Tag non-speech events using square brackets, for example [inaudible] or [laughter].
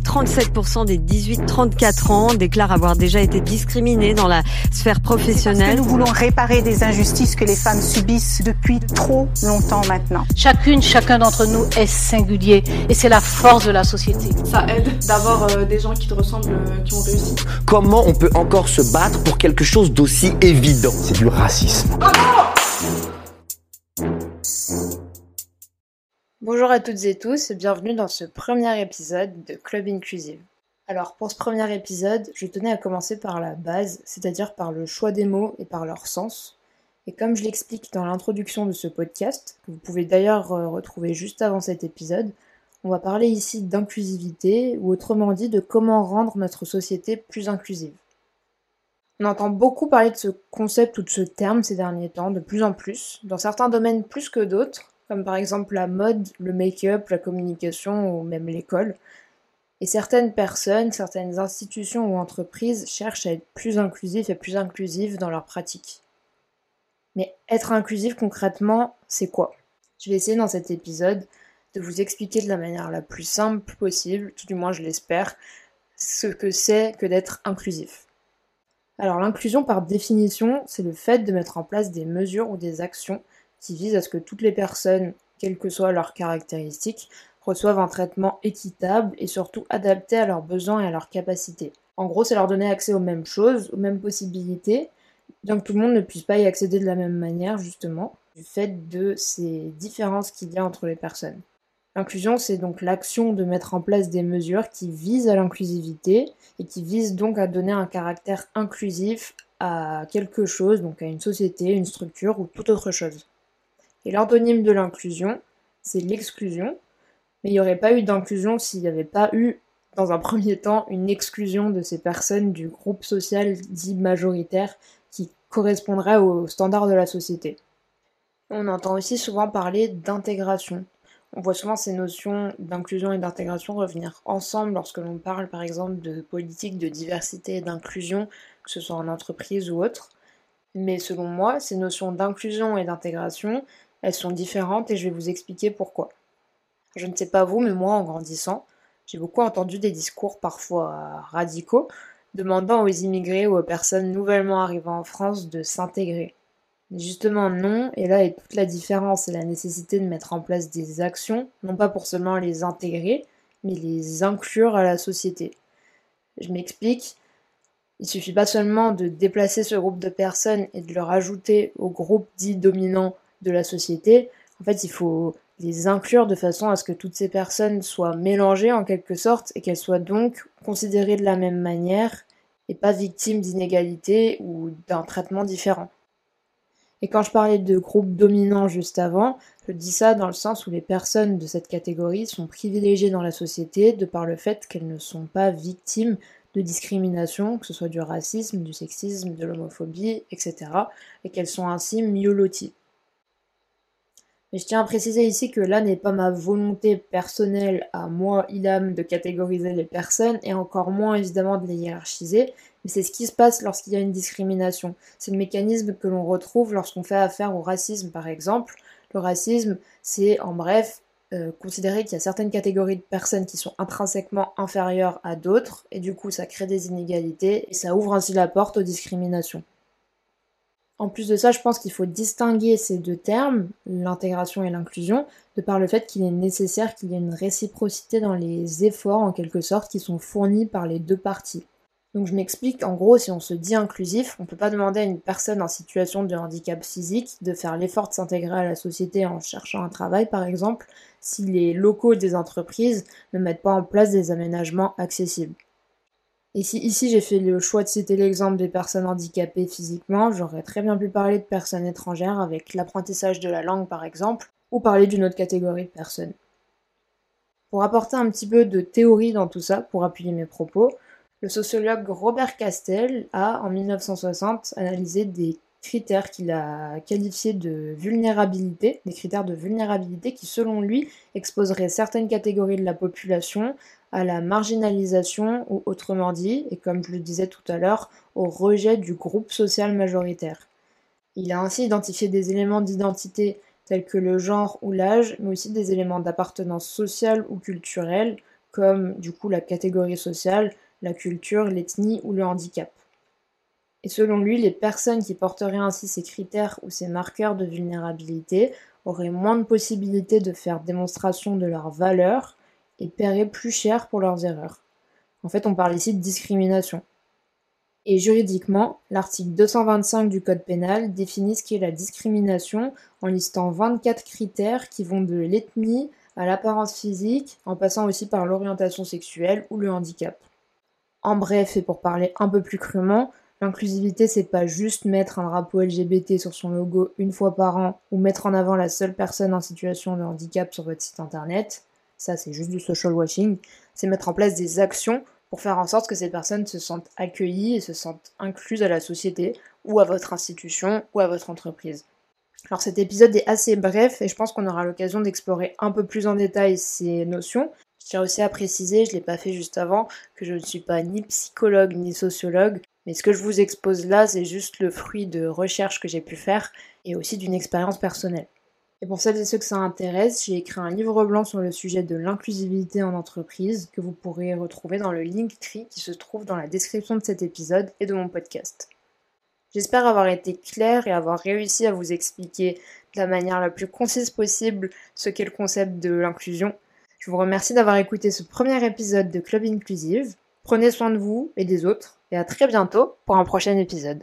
37% des 18-34 ans déclarent avoir déjà été discriminés dans la sphère professionnelle. nous voulons réparer des injustices que les femmes subissent depuis trop longtemps maintenant. Chacune, chacun d'entre nous est singulier et c'est la force de la société. Ça aide d'avoir euh, des gens qui te ressemblent, euh, qui ont réussi. Comment on peut encore se battre pour quelque chose d'aussi évident? C'est du racisme. Bonjour à toutes et tous et bienvenue dans ce premier épisode de Club Inclusive. Alors pour ce premier épisode, je tenais à commencer par la base, c'est-à-dire par le choix des mots et par leur sens. Et comme je l'explique dans l'introduction de ce podcast, que vous pouvez d'ailleurs euh, retrouver juste avant cet épisode, on va parler ici d'inclusivité, ou autrement dit de comment rendre notre société plus inclusive. On entend beaucoup parler de ce concept ou de ce terme ces derniers temps, de plus en plus, dans certains domaines plus que d'autres, comme par exemple la mode, le make-up, la communication ou même l'école. Et certaines personnes, certaines institutions ou entreprises cherchent à être plus inclusifs et plus inclusives dans leurs pratiques. Mais être inclusif concrètement, c'est quoi? Je vais essayer dans cet épisode de vous expliquer de la manière la plus simple possible, tout du moins je l'espère, ce que c'est que d'être inclusif. Alors l'inclusion par définition, c'est le fait de mettre en place des mesures ou des actions qui vise à ce que toutes les personnes, quelles que soient leurs caractéristiques, reçoivent un traitement équitable et surtout adapté à leurs besoins et à leurs capacités. En gros, c'est leur donner accès aux mêmes choses, aux mêmes possibilités, bien que tout le monde ne puisse pas y accéder de la même manière, justement, du fait de ces différences qu'il y a entre les personnes. L'inclusion, c'est donc l'action de mettre en place des mesures qui visent à l'inclusivité et qui visent donc à donner un caractère inclusif à quelque chose, donc à une société, une structure ou toute autre chose. Et l'antonyme de l'inclusion, c'est l'exclusion. Mais il n'y aurait pas eu d'inclusion s'il n'y avait pas eu, dans un [laughs] premier temps, une exclusion de ces personnes du groupe social dit majoritaire qui correspondrait aux standards de la société. On entend aussi souvent parler d'intégration. On voit souvent ces notions d'inclusion et d'intégration revenir ensemble lorsque l'on parle par exemple de politique de diversité et d'inclusion, que ce soit en entreprise ou autre. Mais selon moi, ces notions d'inclusion et d'intégration, elles sont différentes et je vais vous expliquer pourquoi. Je ne sais pas vous, mais moi, en grandissant, j'ai beaucoup entendu des discours parfois radicaux demandant aux immigrés ou aux personnes nouvellement arrivant en France de s'intégrer. Justement non, et là est toute la différence et la nécessité de mettre en place des actions, non pas pour seulement les intégrer, mais les inclure à la société. Je m'explique, il suffit pas seulement de déplacer ce groupe de personnes et de le rajouter au groupe dit dominant de la société, en fait, il faut les inclure de façon à ce que toutes ces personnes soient mélangées en quelque sorte et qu'elles soient donc considérées de la même manière et pas victimes d'inégalités ou d'un traitement différent. Et quand je parlais de groupe dominant juste avant, je dis ça dans le sens où les personnes de cette catégorie sont privilégiées dans la société de par le fait qu'elles ne sont pas victimes de discrimination, que ce soit du racisme, du sexisme, de l'homophobie, etc. et qu'elles sont ainsi mieux. Mais je tiens à préciser ici que là n'est pas ma volonté personnelle à moi, Ilham, de catégoriser les personnes et encore moins évidemment de les hiérarchiser, mais c'est ce qui se passe lorsqu'il y a une discrimination. C'est le mécanisme que l'on retrouve lorsqu'on fait affaire au racisme par exemple. Le racisme, c'est en bref euh, considérer qu'il y a certaines catégories de personnes qui sont intrinsèquement inférieures à d'autres, et du coup ça crée des inégalités, et ça ouvre ainsi la porte aux discriminations. En plus de ça, je pense qu'il faut distinguer ces deux termes, l'intégration et l'inclusion, de par le fait qu'il est nécessaire qu'il y ait une réciprocité dans les efforts, en quelque sorte, qui sont fournis par les deux parties. Donc je m'explique, en gros, si on se dit inclusif, on ne peut pas demander à une personne en situation de handicap physique de faire l'effort de s'intégrer à la société en cherchant un travail, par exemple, si les locaux des entreprises ne mettent pas en place des aménagements accessibles. Et si ici j'ai fait le choix de citer l'exemple des personnes handicapées physiquement, j'aurais très bien pu parler de personnes étrangères avec l'apprentissage de la langue par exemple, ou parler d'une autre catégorie de personnes. Pour apporter un petit peu de théorie dans tout ça, pour appuyer mes propos, le sociologue Robert Castel a, en 1960, analysé des critères qu'il a qualifiés de vulnérabilité, des critères de vulnérabilité qui, selon lui, exposeraient certaines catégories de la population à la marginalisation ou autrement dit, et comme je le disais tout à l'heure, au rejet du groupe social majoritaire. Il a ainsi identifié des éléments d'identité tels que le genre ou l'âge, mais aussi des éléments d'appartenance sociale ou culturelle, comme du coup la catégorie sociale, la culture, l'ethnie ou le handicap. Et selon lui, les personnes qui porteraient ainsi ces critères ou ces marqueurs de vulnérabilité auraient moins de possibilités de faire démonstration de leur valeur et paieraient plus cher pour leurs erreurs. En fait, on parle ici de discrimination. Et juridiquement, l'article 225 du Code pénal définit ce qu'est la discrimination en listant 24 critères qui vont de l'ethnie à l'apparence physique, en passant aussi par l'orientation sexuelle ou le handicap. En bref, et pour parler un peu plus crûment, l'inclusivité c'est pas juste mettre un drapeau LGBT sur son logo une fois par an ou mettre en avant la seule personne en situation de handicap sur votre site internet. Ça c'est juste du social washing. C'est mettre en place des actions pour faire en sorte que ces personnes se sentent accueillies et se sentent incluses à la société ou à votre institution ou à votre entreprise. Alors cet épisode est assez bref et je pense qu'on aura l'occasion d'explorer un peu plus en détail ces notions. Je tiens aussi à préciser, je ne l'ai pas fait juste avant, que je ne suis pas ni psychologue ni sociologue, mais ce que je vous expose là, c'est juste le fruit de recherches que j'ai pu faire et aussi d'une expérience personnelle. Et pour celles et ceux que ça intéresse, j'ai écrit un livre blanc sur le sujet de l'inclusivité en entreprise que vous pourrez retrouver dans le link Linktree qui se trouve dans la description de cet épisode et de mon podcast. J'espère avoir été clair et avoir réussi à vous expliquer de la manière la plus concise possible ce qu'est le concept de l'inclusion. Je vous remercie d'avoir écouté ce premier épisode de Club Inclusive. Prenez soin de vous et des autres et à très bientôt pour un prochain épisode.